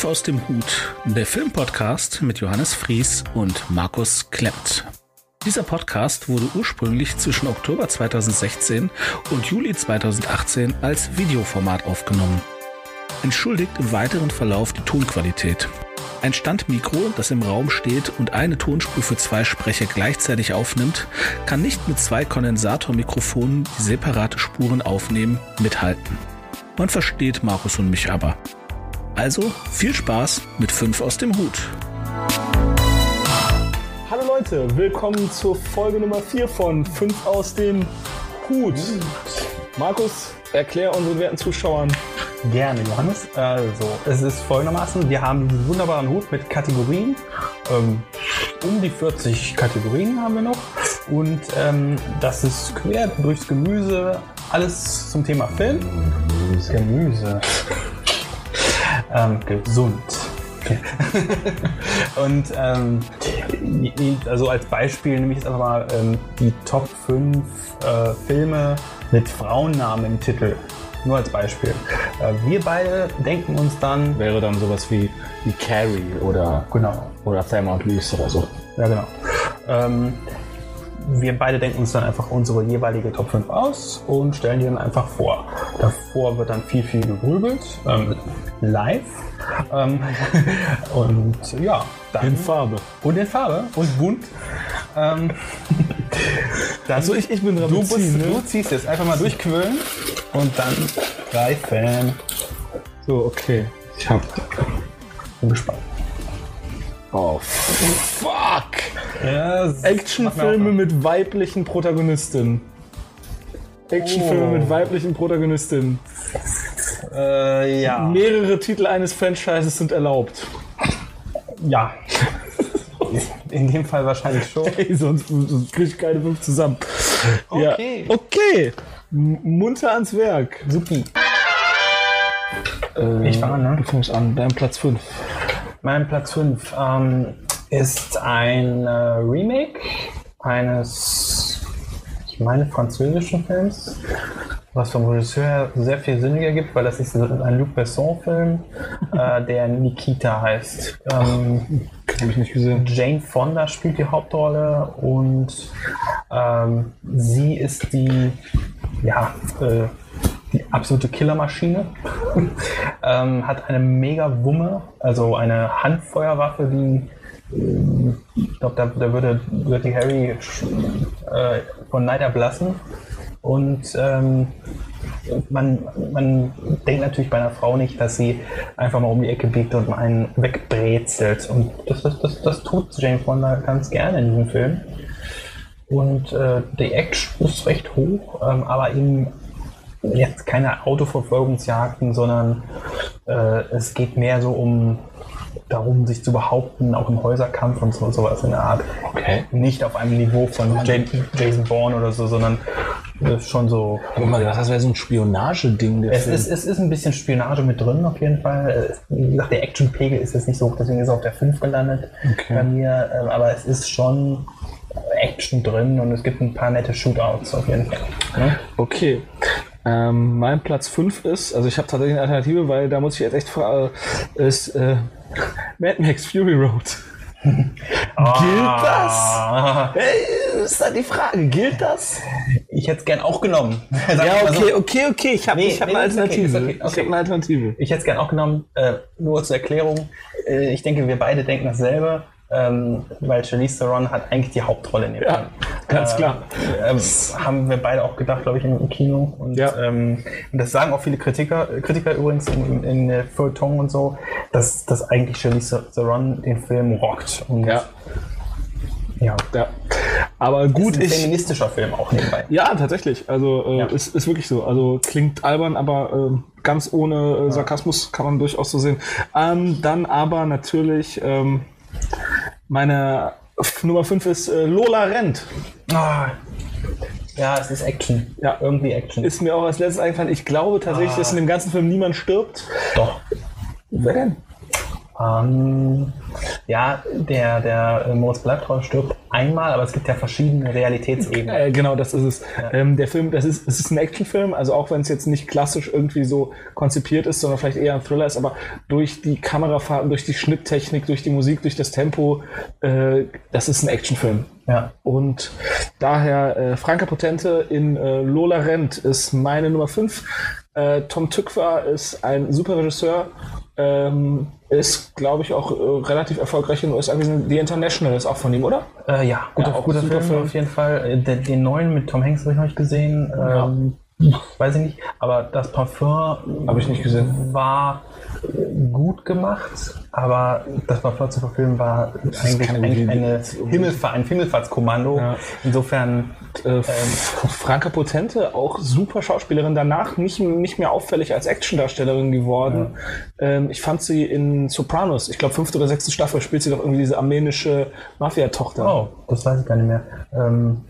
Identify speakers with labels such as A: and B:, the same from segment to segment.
A: 5 aus dem Hut, der Filmpodcast mit Johannes Fries und Markus Klemmt. Dieser Podcast wurde ursprünglich zwischen Oktober 2016 und Juli 2018 als Videoformat aufgenommen. Entschuldigt im weiteren Verlauf die Tonqualität. Ein Standmikro, das im Raum steht und eine Tonspur für zwei Sprecher gleichzeitig aufnimmt, kann nicht mit zwei Kondensatormikrofonen, die separate Spuren aufnehmen, mithalten. Man versteht Markus und mich aber. Also viel Spaß mit 5 aus dem Hut.
B: Hallo Leute, willkommen zur Folge Nummer 4 von 5 aus dem Hut. Markus, erklär unseren werten Zuschauern.
C: Gerne, Johannes. Also, es ist folgendermaßen, wir haben diesen wunderbaren Hut mit Kategorien. Ähm, um die 40 Kategorien haben wir noch. Und ähm, das ist quer durchs Gemüse, alles zum Thema Film. Gemüse. Gemüse. Ähm, gesund. und ähm, also als Beispiel nehme ich jetzt einfach mal ähm, die Top 5 äh, Filme mit Frauennamen im Titel. Nur als Beispiel. Äh, wir beide denken uns dann.
B: Wäre dann sowas wie, wie Carrie oder,
C: Genau.
B: oder Thelma und Louise oder so.
C: Ja, genau. Ähm, wir beide denken uns dann einfach unsere jeweilige Top 5 aus und stellen die dann einfach vor. Davor wird dann viel, viel gegrübelt, ähm, live. Ähm, und ja, dann.
B: In Farbe.
C: Und in Farbe und bunt. Ähm,
B: Also ich, ich bin dran
C: du, bist,
B: ziehen,
C: du
B: ne?
C: ziehst jetzt einfach mal durchquillen und dann greifen.
B: So, okay. Ich hab.
C: Bin gespannt.
B: Oh, fuck!
C: Ja,
B: Actionfilme mit weiblichen Protagonistinnen. Actionfilme
C: Oh.
B: mit weiblichen Protagonistinnen.
C: Äh, ja.
B: Mehrere Titel eines Franchises sind erlaubt.
C: Ja. In dem Fall wahrscheinlich schon.
B: Ey, sonst, sonst krieg ich keine fünf zusammen.
C: Okay.
B: Ja. Okay. Munter ans Werk.
C: Supi.
B: Äh,
C: Ich fang an, ne?
B: Du fängst an, dein Platz 5.
C: Mein Platz 5 ähm, ist ein äh, Remake eines, ich meine, französischen Films, was vom Regisseur sehr viel Sinn ergibt, weil das ist ein Luc Besson-Film, äh, der Nikita heißt. Ähm,
B: Habe ich nicht gesehen.
C: Jane Fonda spielt die Hauptrolle und ähm, sie ist die, ja, äh, die absolute Killermaschine. ähm, hat eine mega Wumme, also eine Handfeuerwaffe, die ähm, ich glaube, da, da würde, würde Harry äh, von Neid erblassen. Und ähm, man, man denkt natürlich bei einer Frau nicht, dass sie einfach mal um die Ecke biegt und einen wegbrezelt. Und das, das, das, das tut Jane Fonda ganz gerne in diesem Film. Und äh, die Action ist recht hoch, ähm, aber eben jetzt keine Autoverfolgungsjagden, sondern äh, es geht mehr so um darum, sich zu behaupten, auch im Häuserkampf und so, sowas in der Art.
B: Okay.
C: Nicht auf einem Niveau von Jan- Jason Bourne oder so, sondern äh, schon so
B: Ich immer gedacht, das wäre so ein Spionageding.
C: Es
B: Film.
C: ist, es ist ein bisschen Spionage mit drin, auf jeden Fall. Wie gesagt, der Actionpegel ist jetzt nicht so hoch, deswegen ist er auf der 5 gelandet
B: Okay.
C: bei mir. Ähm, Aber es ist schon Action drin und es gibt ein paar nette Shootouts auf jeden Fall. Ne?
B: Okay. Ähm, mein Platz 5 ist, also ich habe tatsächlich eine Alternative, weil da muss ich jetzt echt fragen, ist äh, Mad Max Fury Road. Gilt das? Hey, ist da die Frage, gilt das?
C: Ich hätte es gern auch genommen.
B: Ja,
C: ich mal so.
B: okay, okay, okay, ich habe
C: Nee,
B: ich hab
C: nee,
B: eine
C: ist okay,
B: Alternative.
C: ist okay,
B: Ich
C: okay.
B: habe eine Alternative.
C: Ich hätte es gern auch genommen, äh, nur zur Erklärung. Äh, ich denke, wir beide denken dasselbe, ähm, weil Charlize Theron hat eigentlich die Hauptrolle in dem
B: Ja,
C: Film.
B: ganz klar.
C: Ähm, haben wir beide auch gedacht, glaube ich, im, Kino. Und,
B: Ja.
C: ähm, und das sagen auch viele Kritiker, Kritiker übrigens in, in, in Feuilleton und so, dass, dass eigentlich Charlize Theron den Film rockt. Und,
B: Ja,
C: ja.
B: ja. Aber
C: Gut, ist ein
B: ich.
C: feministischer Film auch nebenbei.
B: Ja, tatsächlich. Also äh,
C: Ja.
B: Ist, ist wirklich so. Also klingt albern, aber ähm, ganz ohne äh, Sarkasmus kann man durchaus so sehen. Ähm, dann aber natürlich ähm, meine Nummer 5 ist äh, Lola rennt.
C: Ah, ja, es ist Action.
B: Ja.
C: irgendwie Action.
B: Ist mir auch als letztes eingefallen. Ich glaube tatsächlich, dass in dem ganzen Film niemand stirbt.
C: doch.
B: Wer denn?
C: Ähm, ja, der, der äh, Moritz Bleibtreu stirbt einmal, aber es gibt ja verschiedene Realitätsebenen.
B: Äh, genau, das ist es. Ähm, der Film, das ist, es ist ein Actionfilm, also auch wenn es jetzt nicht klassisch irgendwie so konzipiert ist, sondern vielleicht eher ein Thriller ist, aber durch die Kamerafahrten, durch die Schnitttechnik, durch die Musik, durch das Tempo, äh, das ist ein Actionfilm.
C: Ja.
B: Und daher äh, Franka Potente in äh, Lola Rent ist meine Nummer 5. Äh, Tom Tykwer ist ein super Regisseur, ähm, ist, glaube ich, auch äh, relativ erfolgreich in den USA gewesen. The International ist auch von ihm, oder?
C: Äh, ja, guter,
B: Ja, auch
C: guter Film,
B: Film.
C: auf jeden Fall. Äh, Den, den neuen mit Tom Hanks habe ich noch nicht gesehen. Ähm, Weiß ich nicht. Aber das Parfum
B: Habe ich nicht gesehen.
C: war gut gemacht, aber das Parfum zu verfilmen war eigentlich,
B: keine
C: eigentlich
B: gute
C: eine. Himmelfahr ein Himmelfahrtskommando.
B: Ja.
C: Insofern
B: Äh, Franka Potente, auch super Schauspielerin, danach nicht, nicht mehr auffällig als Actiondarstellerin geworden. Ähm, ich fand sie in Sopranos, ich glaube fünfte oder sechste Staffel, spielt sie doch irgendwie diese armenische Mafia-Tochter.
C: Oh, das weiß ich gar nicht mehr. Ähm,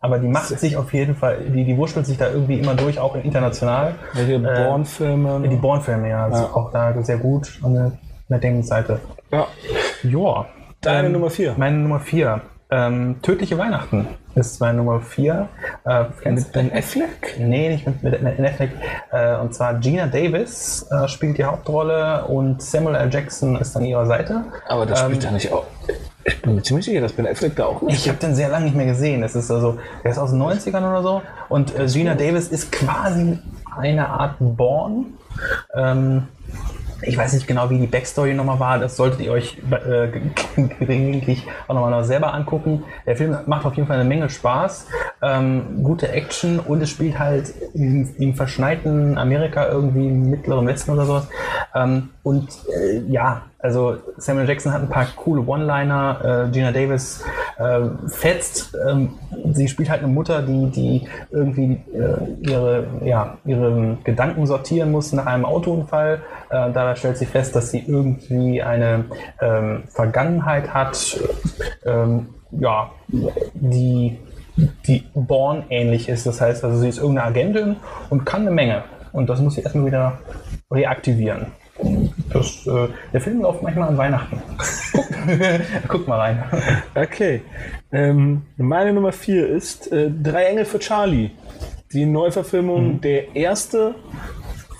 C: aber die macht sich auf jeden Fall, die, die wurschtelt sich da irgendwie immer durch, auch international.
B: Welche
C: Äh,
B: Born-Filme.
C: Die Born-Filme, ja,
B: Ja.
C: auch da sehr gut an der, an der Denkseite.
B: ja.
C: Ja.
B: Deine Nummer vier.
C: Meine Nummer vier. Ähm, Tödliche Weihnachten ist meine Nummer vier. Äh,
B: Mit Ben Affleck?
C: Nee, nicht mit, mit, mit Netflix. Äh, und zwar Gina Davis äh, spielt die Hauptrolle und Samuel L. Jackson ist an ihrer Seite.
B: Aber das spielt
C: Ähm,
B: da nicht auch. Ich bin mir ziemlich sicher, dass Ben Affleck da auch nicht.
C: Ich habe den sehr lange nicht mehr gesehen. Das ist also, der ist aus den 90ern oder so. Und äh, Gina Davis ist quasi eine Art Born. Ähm, ich weiß nicht genau, wie die Backstory nochmal war. Das solltet ihr euch äh, gelegentlich auch nochmal selber angucken. Der Film macht auf jeden Fall eine Menge Spaß. Ähm, gute Action und es spielt halt im, im verschneiten Amerika irgendwie im mittleren Westen oder sowas. Ähm, und äh, ja, also Samuel Jackson hat ein paar coole One-Liner. Äh, Gina Davis äh, fetzt. Ähm, sie spielt halt eine Mutter, die, die irgendwie äh, ihre, ja, ihre Gedanken sortieren muss nach einem Autounfall. Äh, dabei stellt sie fest, dass sie irgendwie eine ähm, Vergangenheit hat, ähm, ja, die, die Born ähnlich ist. Das heißt, also sie ist irgendeine Agentin und kann eine Menge. Und das muss sie erstmal wieder reaktivieren. Das, äh, der Film läuft manchmal an Weihnachten. Guck, mal rein.
B: Okay. Ähm, meine Nummer vier ist äh, Drei Engel für Charlie. Die Neuverfilmung, der erste,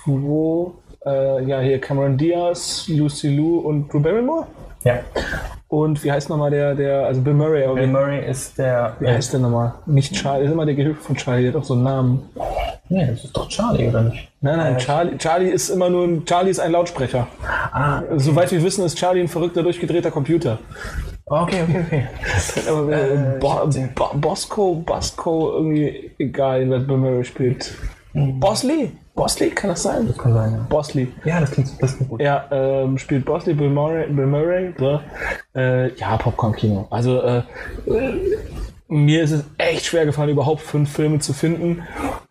B: wo äh, ja hier Cameron Diaz, Lucy Liu und Drew Barrymore.
C: Ja.
B: Und wie heißt nochmal der, der, also Bill Murray,
C: Bill Murray ist der.
B: wie heißt der nochmal? Nicht Charlie, ist immer der Gehilfe von Charlie, der hat auch so einen Namen.
C: Nee, das ist doch Charlie, oder nicht?
B: Nein, nein,
C: Äh,
B: Charlie, Charlie ist immer nur ein, Charlie ist ein Lautsprecher.
C: Ah,
B: Soweit wir wissen, ist Charlie ein verrückter, durchgedrehter Computer.
C: okay, okay, okay.
B: Aber äh,
C: Äh,
B: Bo Bo Bosco, Bosco, irgendwie egal, Bill Murray spielt. Bosley? Bosley, kann das sein?
C: Das kann sein, ja.
B: Bosley.
C: Ja, das klingt, das klingt gut.
B: Ja, ähm, spielt Bosley, Bill Murray, Bill Murray so. äh, ja, Popcorn-Kino. Also, äh, äh, mir ist es echt schwer gefallen, überhaupt fünf Filme zu finden.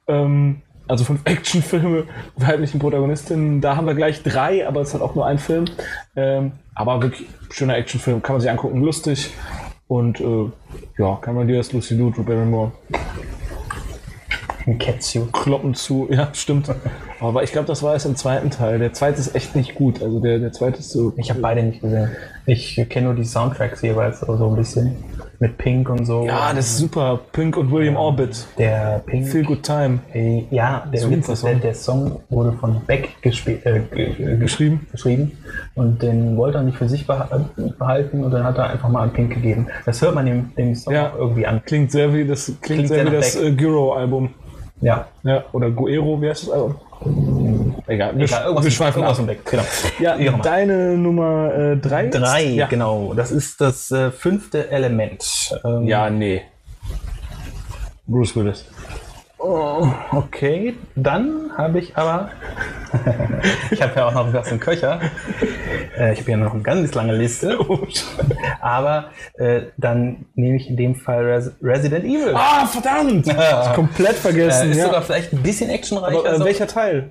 B: Ähm, also fünf Actionfilme mit weiblichen Protagonistinnen. Da haben wir gleich drei, aber es hat auch nur ein Film. Ähm, aber wirklich schöner Actionfilm, kann man sich angucken, lustig. Und äh, ja, kann man dir das Lucy Liu, Drew Barrymore
C: Ein Ketsu.
B: kloppen zu. Ja, stimmt. Aber ich glaube, das war es im zweiten Teil. Der zweite ist echt nicht gut. Also der, der zweite ist so.
C: Ich habe beide nicht gesehen. Ich kenne nur die Soundtracks jeweils so so ein bisschen. Mit Pink und so.
B: Ja, das ist super. Pink und William Orbit.
C: Der Pink.
B: Feel Good Time.
C: Äh, Ja, der, Witz ist,
B: Song.
C: der, der Song wurde von Beck äh, ge- äh,
B: Geschrieben.
C: geschrieben und den wollte er nicht für sich beha- behalten und dann hat er einfach mal an Pink gegeben. Das hört man dem, dem Song
B: Ja.
C: irgendwie an.
B: Klingt sehr wie das, klingt
C: Klingt
B: sehr
C: sehr
B: wie das
C: Beck.
B: Äh.
C: Ja,
B: Ja, oder Guero, wie heißt das Album? Egal, wir,
C: egal,
B: wir schweifen ab.
C: von Beck. Genau.
B: Ja, deine Nummer äh, drei? jetzt?
C: Drei,
B: Ja.
C: genau. Das ist das äh, fünfte Element. Ähm,
B: ja, nee. Bruce Willis.
C: Oh, okay, dann habe ich aber. ich habe ja auch noch was im Köcher. Äh, ich habe ja noch eine ganz lange Liste. aber äh, dann nehme ich in dem Fall Res Resident Evil.
B: Ah, verdammt! Ich komplett vergessen.
C: äh, ist
B: ja.
C: sogar vielleicht ein bisschen actionreicher.
B: Aber, äh,
C: so.
B: welcher Teil?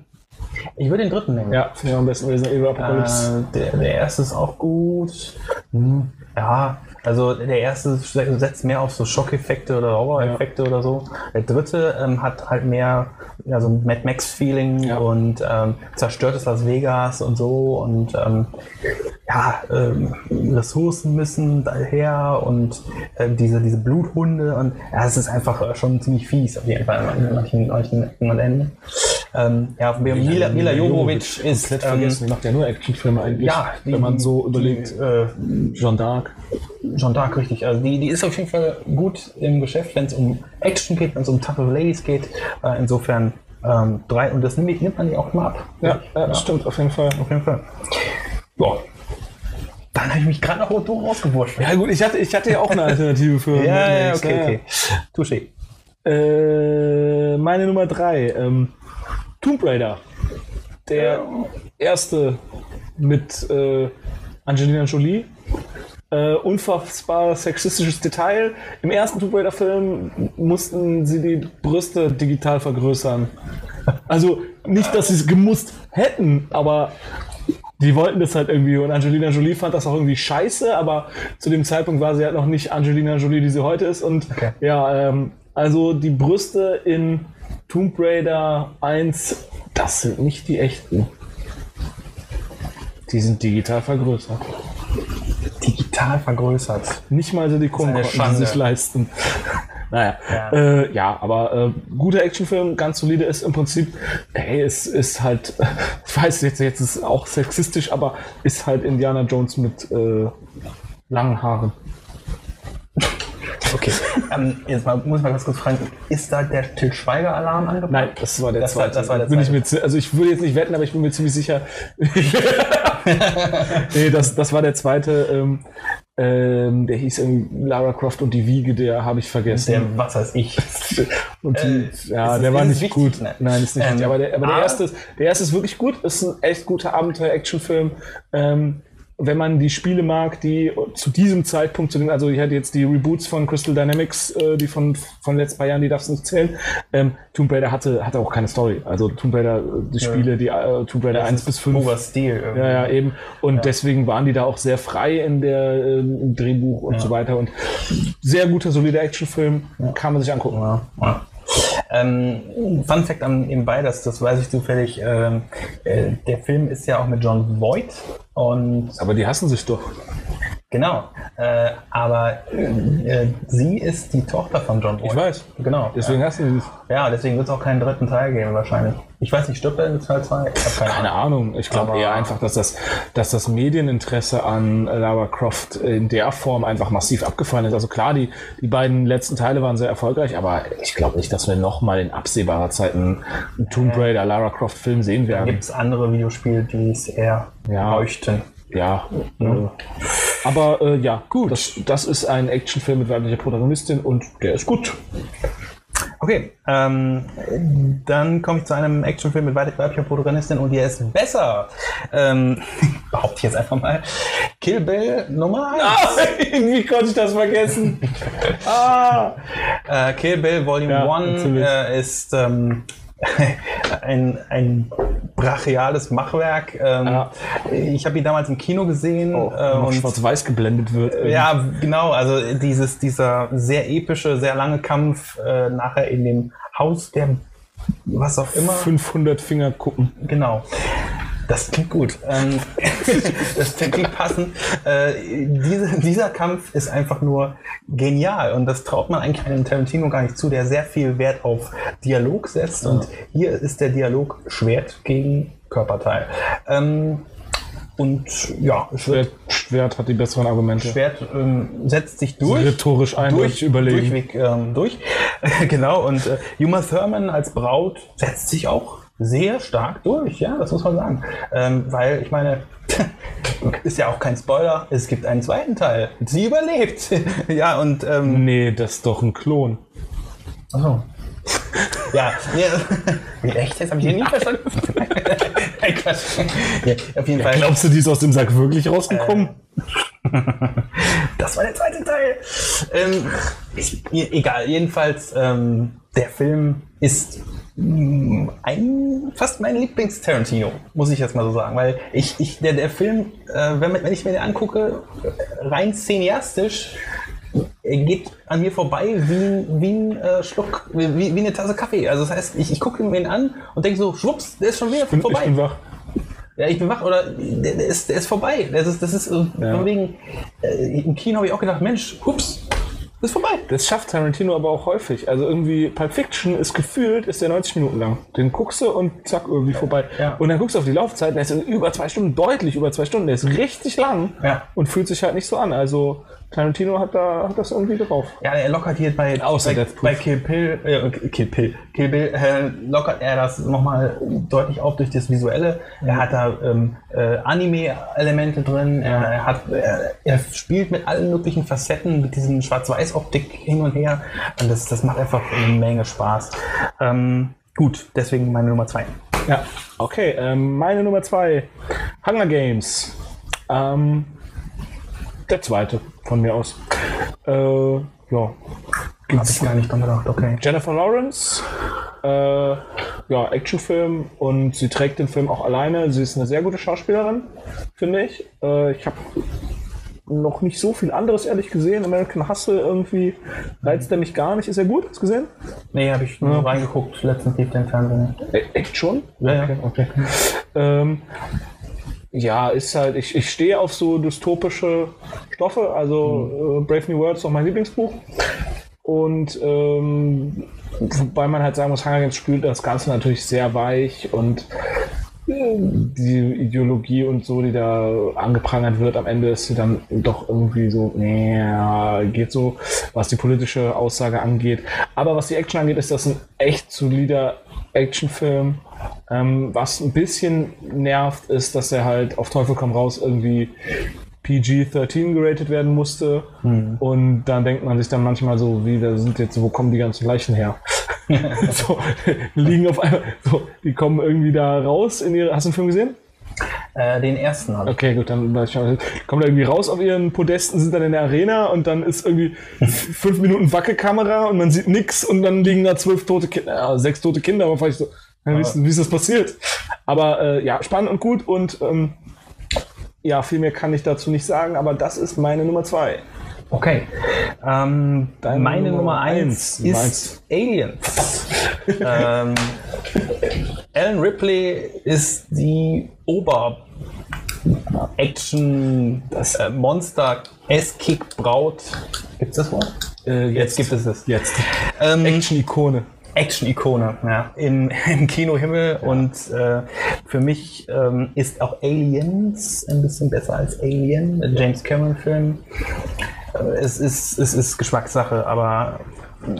C: Ich würde den dritten nehmen.
B: Ja, finde ich am besten Resident Evil Apocalypse.
C: Äh, der, der erste ist auch gut. Hm, ja, Also der erste setzt mehr auf so Schockeffekte oder Horror-Effekte oder so. Der dritte ähm, hat halt mehr ja, so ein Mad Max-Feeling
B: Ja.
C: und ähm, zerstörtes Las Vegas und so und ähm, ja, ähm, Ressourcen müssen daher und ähm, diese, diese Bluthunde und ja, es ist einfach schon ziemlich fies auf jeden Fall an manchen, manchen Ecken und Enden. Ähm, ja, Mila, Mila Jovovich ist
B: komplett
C: ähm,
B: vergessen. Die macht ja nur Actionfilme eigentlich.
C: ja, die-
B: wenn man so
C: die-
B: überlegt.
C: äh,
B: Jeanne d'Arc.
C: Jeanne d'Arc, richtig. Also die, die ist auf jeden Fall gut im Geschäft, wenn es um Action geht, wenn es um toughe Ladies geht. Äh, insofern ähm, drei, und das nimmt, nimmt man die auch mal ab.
B: Ja, ja, das stimmt, auf jeden Fall.
C: Auf jeden Fall. Ja. Dann habe ich mich gerade noch Otto rausgewurscht.
B: Ja, gut, ich hatte, ich hatte ja auch eine Alternative für.
C: Ja, ja,
B: Max,
C: okay, okay. Touché.
B: Äh, meine Nummer drei, ähm, Tomb Raider. Der erste mit äh, Angelina Jolie. Äh, unfassbar sexistisches Detail. Im ersten Tomb Raider-Film mussten sie die Brüste digital vergrößern. Also nicht, dass sie es gemusst hätten, aber die wollten das halt irgendwie und Angelina Jolie fand das auch irgendwie scheiße, aber zu dem Zeitpunkt war sie halt noch nicht Angelina Jolie, die sie heute ist. Und
C: Okay.
B: ja, ähm, also die Brüste in Tomb Raider 1, das sind nicht die echten. Die sind digital vergrößert.
C: Digital vergrößert.
B: Nicht mal konnten sie
C: Schande.
B: sich leisten. Naja,
C: Ja.
B: äh, ja aber äh, guter Actionfilm, ganz solide ist im Prinzip, hey, es ist halt, ich weiß jetzt, jetzt ist es auch sexistisch, aber ist halt Indiana Jones mit äh, langen Haaren.
C: Okay. ähm, jetzt mal, muss ich mal ganz kurz fragen, ist da der Til Schweiger-Alarm angebracht?
B: Nein, das war der
C: Das war-
B: zweite.
C: das war der
B: bin ich
C: zweite.
B: mir, also ich würde jetzt nicht wetten, aber ich bin mir ziemlich sicher. nee, das, das war der zweite. Ähm, ähm, der hieß irgendwie Lara Croft und die Wiege, der habe ich vergessen.
C: Der, was weiß ich.
B: Und die,
C: Äh,
B: ja, der war nicht
C: wichtig?
B: gut.
C: Nein.
B: Nein, ist nicht
C: Ähm,
B: wichtig. Aber der, aber der
C: aber-
B: erste, ist, der erste ist wirklich gut. Ist ein echt guter Abenteuer-Action-Film. Ähm, wenn man die Spiele mag, die zu diesem Zeitpunkt, zu den, also ich hatte jetzt die Reboots von Crystal Dynamics, äh, die von von letzten paar Jahren, die darfst du nicht zählen. Ähm, Tomb Raider hatte hatte auch keine Story. Also Tomb Raider, äh, die Spiele, die äh, Tomb Raider 1 bis 5.
C: Purer Stil. irgendwie.
B: Ja, ja, eben. Und deswegen waren die da auch sehr frei in der, im Drehbuch und so weiter. Und sehr guter, solider Actionfilm. Kann man sich angucken.
C: Ja, ja. Ähm, Fun Fact am nebenbei, das, das weiß ich zufällig, ähm, äh, der Film ist ja auch mit John Voight und
B: Aber die hassen sich doch.
C: Genau, äh, aber äh, sie ist die Tochter von John Voight.
B: Ich weiß.
C: Genau.
B: Deswegen hassen sie sich.
C: Ja, deswegen wird es auch keinen dritten Teil geben wahrscheinlich. Ich weiß nicht, stirbt er in Teil 2? Ich habe keine
B: Keine
C: Ahnung.
B: Ahnung. Ich glaube eher einfach, dass das, dass das Medieninteresse an Lara Croft in der Form einfach massiv abgefallen ist. Also klar, die, die beiden letzten Teile waren sehr erfolgreich, aber ich glaube nicht, dass wir nochmal in absehbarer Zeit einen Tomb Raider Lara Croft Film sehen werden.
C: Gibt es andere Videospiele, die es eher
B: Ja.
C: bräuchten?
B: Ja. Äh, aber äh, ja, gut. Das, das ist ein Actionfilm mit weiblicher Protagonistin und der ist gut.
C: Okay, ähm, dann komme ich zu einem Actionfilm mit weiblich- weiblicher Protagonistin und der ist besser. Ähm, behaupte ich jetzt einfach mal. Kill Bill Nummer 1.
B: Wie konnte ich das vergessen? ah.
C: Äh, Kill Bill Volume
B: Ja,
C: 1
B: natürlich.
C: äh, ist ähm, ein, ein brachiales Machwerk. Ähm,
B: Ja.
C: Ich habe ihn damals im Kino gesehen.
B: Oh,
C: äh, und
B: schwarz-weiß geblendet wird.
C: Ja, genau. Also dieses, dieser sehr epische, sehr lange Kampf äh, nachher in dem Haus der was auch immer.
B: 500 Finger gucken.
C: Genau. Das klingt gut. Ähm, das klingt passend. Äh, diese, dieser Kampf ist einfach nur genial und das traut man eigentlich einem Tarantino gar nicht zu, der sehr viel Wert auf Dialog setzt und hier ist der Dialog Schwert gegen Körperteil. Ähm, und ja, Schwert,
B: Schwert, hat die besseren Argumente.
C: Schwert ähm, setzt sich durch.
B: Rhetorisch eindeutig überlegen.
C: Durchweg ähm, durch. genau, und äh, Uma Thurman als Braut setzt sich auch sehr stark durch, ja, das muss man sagen. Ähm, weil, ich meine, ist ja auch kein Spoiler, es gibt einen zweiten Teil. Sie überlebt. ja, und ähm,
B: Nee, das ist doch ein Klon.
C: Achso. Ja, nee, wie echt? Das habe ich hier nie verstanden. Nein, Quatsch. Ja, auf jeden Fall.
B: Glaubst du, die ist aus dem Sack wirklich rausgekommen?
C: Das war der zweite Teil. Ähm, ich, egal, jedenfalls, ähm, der Film ist mm, ein, fast mein Lieblings-Tarantino, muss ich jetzt mal so sagen. Weil ich, ich der, der Film, äh, wenn, wenn ich mir den angucke, rein cineastisch, er geht an mir vorbei wie, wie ein äh, Schluck, wie, wie eine Tasse Kaffee. Also das heißt, ich, ich gucke mir ihn an und denke so, schwupps, der ist schon wieder vorbei.
B: ich bin wach.
C: Ja, ich bin wach oder der, der, ist, der ist vorbei. Das ist, das ist äh, von wegen, äh, im Kino habe ich auch gedacht, Mensch, hups, ist vorbei.
B: Das schafft Tarantino aber auch häufig. Also irgendwie Pulp Fiction ist gefühlt, ist der 90 Minuten lang. Den guckst du und zack, irgendwie vorbei.
C: Ja.
B: Und dann guckst du auf die Laufzeit, der ist über zwei Stunden, deutlich über zwei Stunden. Der ist richtig lang
C: Ja.
B: und fühlt sich halt nicht so an. Also Tarantino hat da hat das irgendwie drauf.
C: Ja, er lockert hier bei,
B: Außer
C: bei, bei Kill Bill, äh, Kill Bill, Kill Bill äh, lockert er das nochmal deutlich auf durch das Visuelle. Er hat da ähm, äh, Anime-Elemente drin, er, er, hat, er, er spielt mit allen möglichen Facetten, mit diesen Schwarz-Weiß-Optik hin und her. Und das, das macht einfach eine Menge Spaß. Ähm, gut, deswegen meine Nummer zwei.
B: Ja. Okay, ähm, meine Nummer zwei, Hunger Games. Ähm, der zweite von mir aus. Äh, ja.
C: Hab
B: Gibt's
C: ich gar nicht dran gedacht, okay.
B: Jennifer Lawrence, äh, ja, Actionfilm und sie trägt den Film auch alleine. Sie ist eine sehr gute Schauspielerin, finde ich. Äh, ich habe noch nicht so viel anderes ehrlich gesehen. American Hustle irgendwie reizt er mich gar nicht. Ist er gut? Hast du gesehen?
C: Nee, habe ich nur reingeguckt, letztens lief der im Fernsehen.
B: Echt schon?
C: Ja, ja.
B: Okay, okay. Ähm, ja, ist halt, ich, ich stehe auf so dystopische Stoffe. Also äh, Brave New World ist auch mein Lieblingsbuch. Und ähm, wobei man halt sagen muss, Hunger Games spült das Ganze natürlich sehr weich und äh, die Ideologie und so, die da angeprangert wird, am Ende ist sie dann doch irgendwie so, nee, geht so, was die politische Aussage angeht. Aber was die Action angeht, ist das ein echt solider Actionfilm. Ähm, was ein bisschen nervt, ist, dass er halt auf Teufel komm raus irgendwie PG-13 geratet werden musste. Und dann denkt man sich dann manchmal so, wie, da sind jetzt, wo kommen die ganzen Leichen her? so, liegen auf einmal, so, die kommen irgendwie da raus in ihre, hast du den Film gesehen?
C: Äh, den ersten habe ich.
B: Okay, gut, dann weiß ich kommen da irgendwie raus auf ihren Podesten, sind dann in der Arena und dann ist irgendwie fünf Minuten Wackelkamera und man sieht nix und dann liegen da zwölf tote Kinder, äh, sechs tote Kinder, aber vielleicht so, ja, wie, ist, das passiert? Aber äh, ja, spannend und gut und ähm, ja, viel mehr kann ich dazu nicht sagen, aber das ist meine Nummer zwei.
C: Okay. Ähm, meine
B: Nummer
C: Nummer eins
B: eins.
C: ist Aliens. ähm, Ellen Ripley ist die Ober-Action, das äh, Monster S-Kick-Braut. Gibt's das Wort?
B: Äh,
C: Jetzt gibt es es.
B: Jetzt.
C: Ähm,
B: Action-Ikone.
C: Action-Ikone ja, im, im Kinohimmel und äh, für mich ähm, ist auch Aliens ein bisschen besser als Alien, der James Cameron-Film. Äh, es, ist, es ist Geschmackssache, aber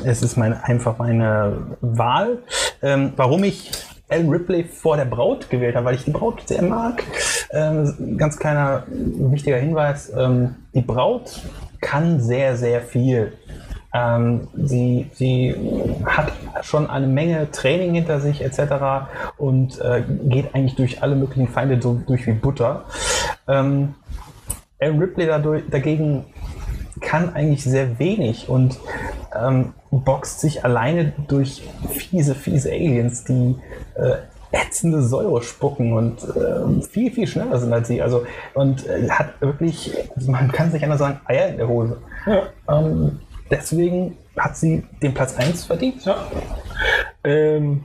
C: es ist meine, einfach meine Wahl. Ähm, warum ich Ellen Ripley vor der Braut gewählt habe, weil ich die Braut sehr mag. Ähm, ganz kleiner wichtiger Hinweis, ähm, die Braut kann sehr, sehr viel. Ähm, sie, sie hat schon eine Menge Training hinter sich etc. und äh, geht eigentlich durch alle möglichen Feinde so durch wie Butter. Ähm, Aaron Ripley dadurch, dagegen kann eigentlich sehr wenig und ähm, boxt sich alleine durch fiese, fiese Aliens, die äh, ätzende Säure spucken und äh, viel, viel schneller sind als sie. Also, und äh, hat wirklich, also man kann sich anders sagen, Eier in der Hose. Ähm, deswegen hat sie den Platz 1 verdient.
B: Ja. Ähm,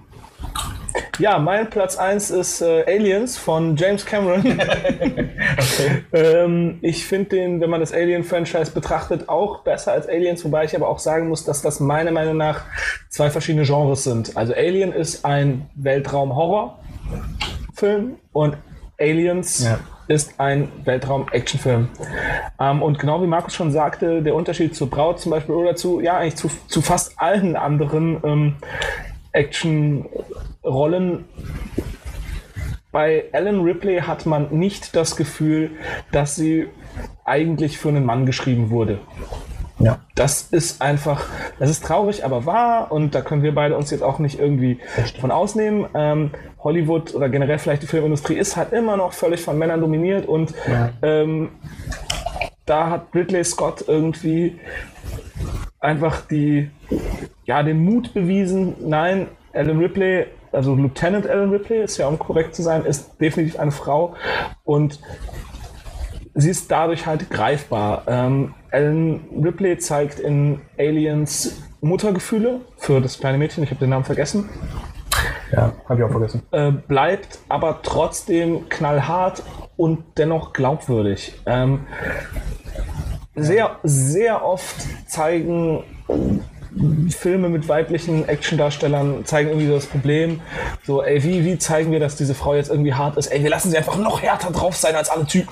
B: ja, mein Platz 1 ist äh, Aliens von James Cameron. ähm, ich finde den, wenn man das Alien-Franchise betrachtet, auch besser als Aliens, wobei ich aber auch sagen muss, dass das meiner Meinung nach zwei verschiedene Genres sind. Also Alien ist ein Weltraum-Horror-Film und Aliens
C: Ja.
B: ist ein Weltraum-Actionfilm. Ähm, und genau wie Markus schon sagte, der Unterschied zur Braut zum Beispiel oder zu, ja, eigentlich zu, zu fast allen anderen ähm, Action-Rollen. Bei Ellen Ripley hat man nicht das Gefühl, dass sie eigentlich für einen Mann geschrieben wurde.
C: Ja.
B: Das ist einfach, das ist traurig, aber wahr und da können wir beide uns jetzt auch nicht irgendwie von ausnehmen. Ähm, Hollywood oder generell vielleicht die Filmindustrie ist halt immer noch völlig von Männern dominiert und
C: Ja.
B: ähm, da hat Ridley Scott irgendwie einfach die, ja, den Mut bewiesen. Nein, Alan Ripley, also Lieutenant Alan Ripley, ist ja um korrekt zu sein, ist definitiv eine Frau und sie ist dadurch halt greifbar. Ähm, Alan Ripley zeigt in Aliens Muttergefühle für das kleine Mädchen, ich habe den Namen vergessen.
C: Ja, habe ich auch vergessen.
B: Äh, bleibt aber trotzdem knallhart und dennoch glaubwürdig. Ähm, sehr, sehr oft zeigen Filme mit weiblichen Actiondarstellern zeigen irgendwie so das Problem. So, ey, wie, wie zeigen wir, dass diese Frau jetzt irgendwie hart ist? Ey, wir lassen sie einfach noch härter drauf sein als alle Typen.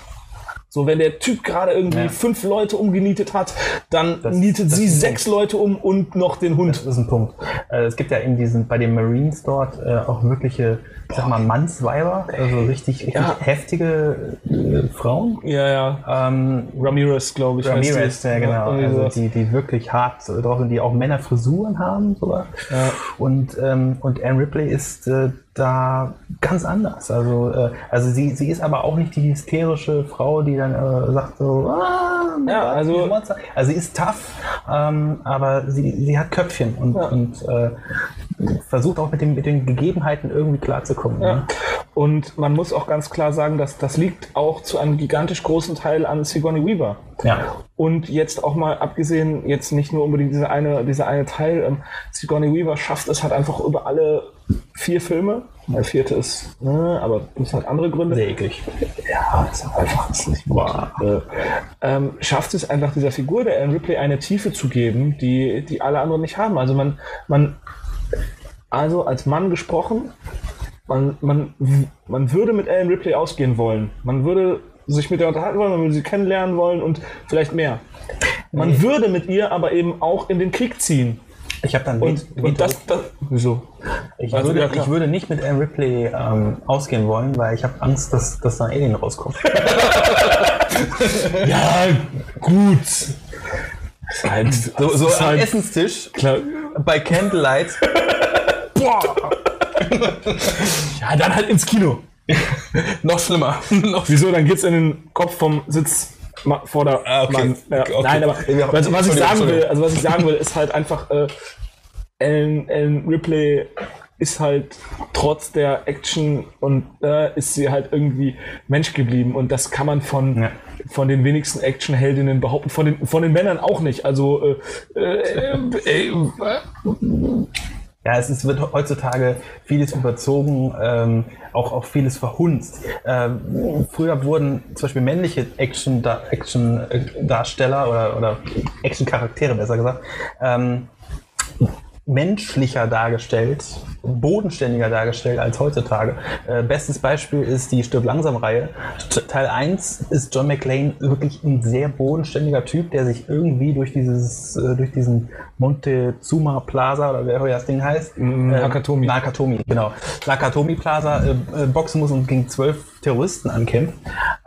B: So, wenn der Typ gerade irgendwie
C: Ja.
B: fünf Leute umgenietet hat, dann
C: Das-
B: nietet
C: das
B: sie sechs Leute um und noch den Hund.
C: Das ist ein Punkt. Äh, es gibt ja in diesen, bei den Marines dort äh, auch wirkliche, ich sag mal, Mannsweiber, also richtig, richtig
B: Ja.
C: heftige äh, Frauen.
B: Ja, ja.
C: Ähm,
B: Ramirez, glaube ich.
C: Ramirez, ja genau. Also die, die wirklich hart drauf sind, die auch Männerfrisuren haben sogar.
B: Ja.
C: Und, ähm, und Anne Ripley ist äh, da ganz anders. Also, äh, also sie, sie ist aber auch nicht die hysterische Frau, die dann äh, sagt so, ah,
B: Ja,
C: Gott,
B: also-
C: also sie ist tough, ähm, aber sie, sie hat Köpfchen und,
B: Ja.
C: und äh, versucht auch mit, dem, mit den Gegebenheiten irgendwie klarzukommen.
B: Ja.
C: ne?
B: Und man muss auch ganz klar sagen, dass das liegt auch zu einem gigantisch großen Teil an Sigourney Weaver.
C: ja.
B: Und jetzt auch mal abgesehen, jetzt nicht nur unbedingt dieser eine, dieser eine Teil, ähm, Sigourney Weaver schafft es halt einfach über alle vier Filme. Der vierte ist, ne, aber das hat andere Gründe.
C: Sehr eklig.
B: Ja, ist einfach ist nicht gut. Äh, ähm, schafft es einfach dieser Figur der Anne Ripley eine Tiefe zu geben, die, die alle anderen nicht haben. Also man, man, also als Mann gesprochen, man, man, man würde mit Ellen Ripley ausgehen wollen. Man würde sich mit ihr unterhalten wollen, man würde sie kennenlernen wollen und vielleicht mehr. Man
C: Nee.
B: würde mit ihr aber eben auch in den Krieg ziehen.
C: Ich habe dann
B: Und, und das, das, wieso?
C: Ich,
B: Also,
C: würde,
B: ja,
C: ich würde nicht mit Anne Ripley ähm, ausgehen wollen, weil ich habe Angst, dass, dass da ein Alien rauskommt.
B: Ja, gut. Halt,
C: So, so am
B: halt
C: Essenstisch,
B: klar.
C: bei Candlelight.
B: Boah. Ja, dann halt ins Kino.
C: Noch schlimmer. Noch
B: Wieso? Dann geht's in den Kopf vom Sitz ma- vor der
C: Ah, okay.
B: Ja.
C: Okay.
B: Nein, aber
C: Ja,
B: was, ich sagen will, also was ich sagen will, ist halt einfach, äh, Ellen, Ellen Ripley ist halt trotz der Action und äh, ist sie halt irgendwie Mensch geblieben und das kann man von
C: Ja.
B: von den wenigsten Actionheldinnen behaupten, von den von den Männern auch nicht. Also äh, äh, äh, äh,
C: Ja, es ist, wird heutzutage vieles überzogen, ähm, auch, auch vieles verhunzt. Ähm, früher wurden zum Beispiel männliche Action-Darsteller Action, äh, oder, oder Action-Charaktere, besser gesagt, ähm, menschlicher dargestellt, bodenständiger dargestellt als heutzutage. Äh, bestes Beispiel ist die Stirb langsam Reihe. Teil 1 ist John McClane wirklich ein sehr bodenständiger Typ, der sich irgendwie durch dieses äh, durch diesen Montezuma Plaza oder wer das Ding heißt,
B: Mm, Nakatomi.
C: Äh, Nakatomi, genau. Nakatomi Plaza äh, äh, boxen muss und gegen zwölf Terroristen ankämpft.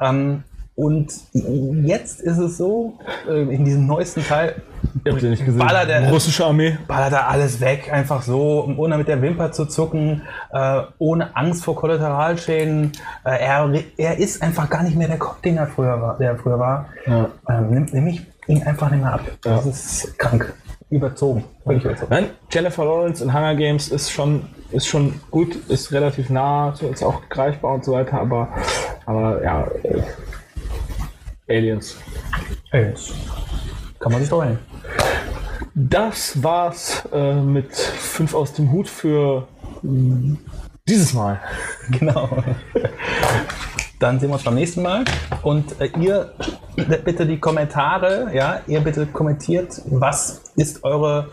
C: Ähm, und jetzt ist es so, äh, in diesem neuesten Teil,
B: habt ihr nicht gesehen?
C: Baller der-
B: Russische Armee.
C: ballert er alles weg, einfach so, ohne mit der Wimper zu zucken, äh, ohne Angst vor Kollateralschäden. Äh, er, er ist einfach gar nicht mehr der Kopf, den er früher war. Der er früher war.
B: Ja.
C: Ähm, nimm, nimm ich ihn einfach nicht mehr ab.
B: Ja.
C: Das ist krank. Überzogen. Völlig überzogen.
B: Nein, Jennifer Lawrence in Hunger Games ist schon, ist schon gut, ist relativ nah, ist auch greifbar und so weiter, aber, aber ja, äh, Aliens.
C: Kann man sich doch.
B: Das war's äh, mit fünf aus dem Hut für mm, dieses Mal.
C: Genau. Dann sehen wir uns beim nächsten Mal. Und äh, ihr bitte die Kommentare, ja, ihr bitte kommentiert, was ist eure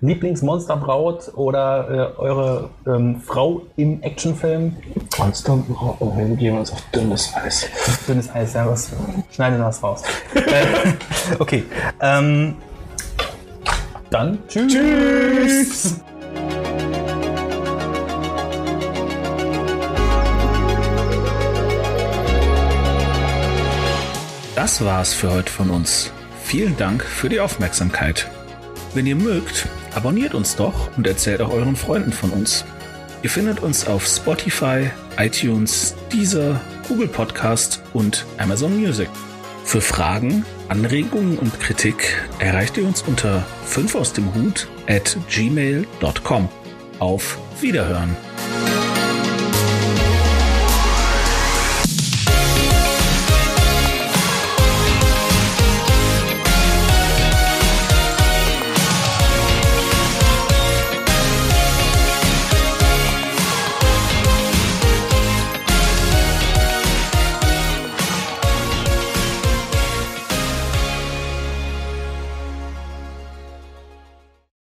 C: Lieblingsmonsterbraut oder äh, eure ähm, Frau im Actionfilm?
B: Monster, oh, wir gehen uns auf dünnes Eis.
C: Dünnes Eis, ja, was schneiden wir was raus. äh, okay. Ähm, dann tschüss.
B: Tschüss!
A: Das war's für heute von uns. Vielen Dank für die Aufmerksamkeit. Wenn ihr mögt, abonniert uns doch und erzählt auch euren Freunden von uns. Ihr findet uns auf Spotify, iTunes, Deezer, Google Podcast und Amazon Music. Für Fragen,
B: Anregungen und Kritik erreicht ihr uns unter 5 aus dem Hut at gmail.com. Auf Wiederhören!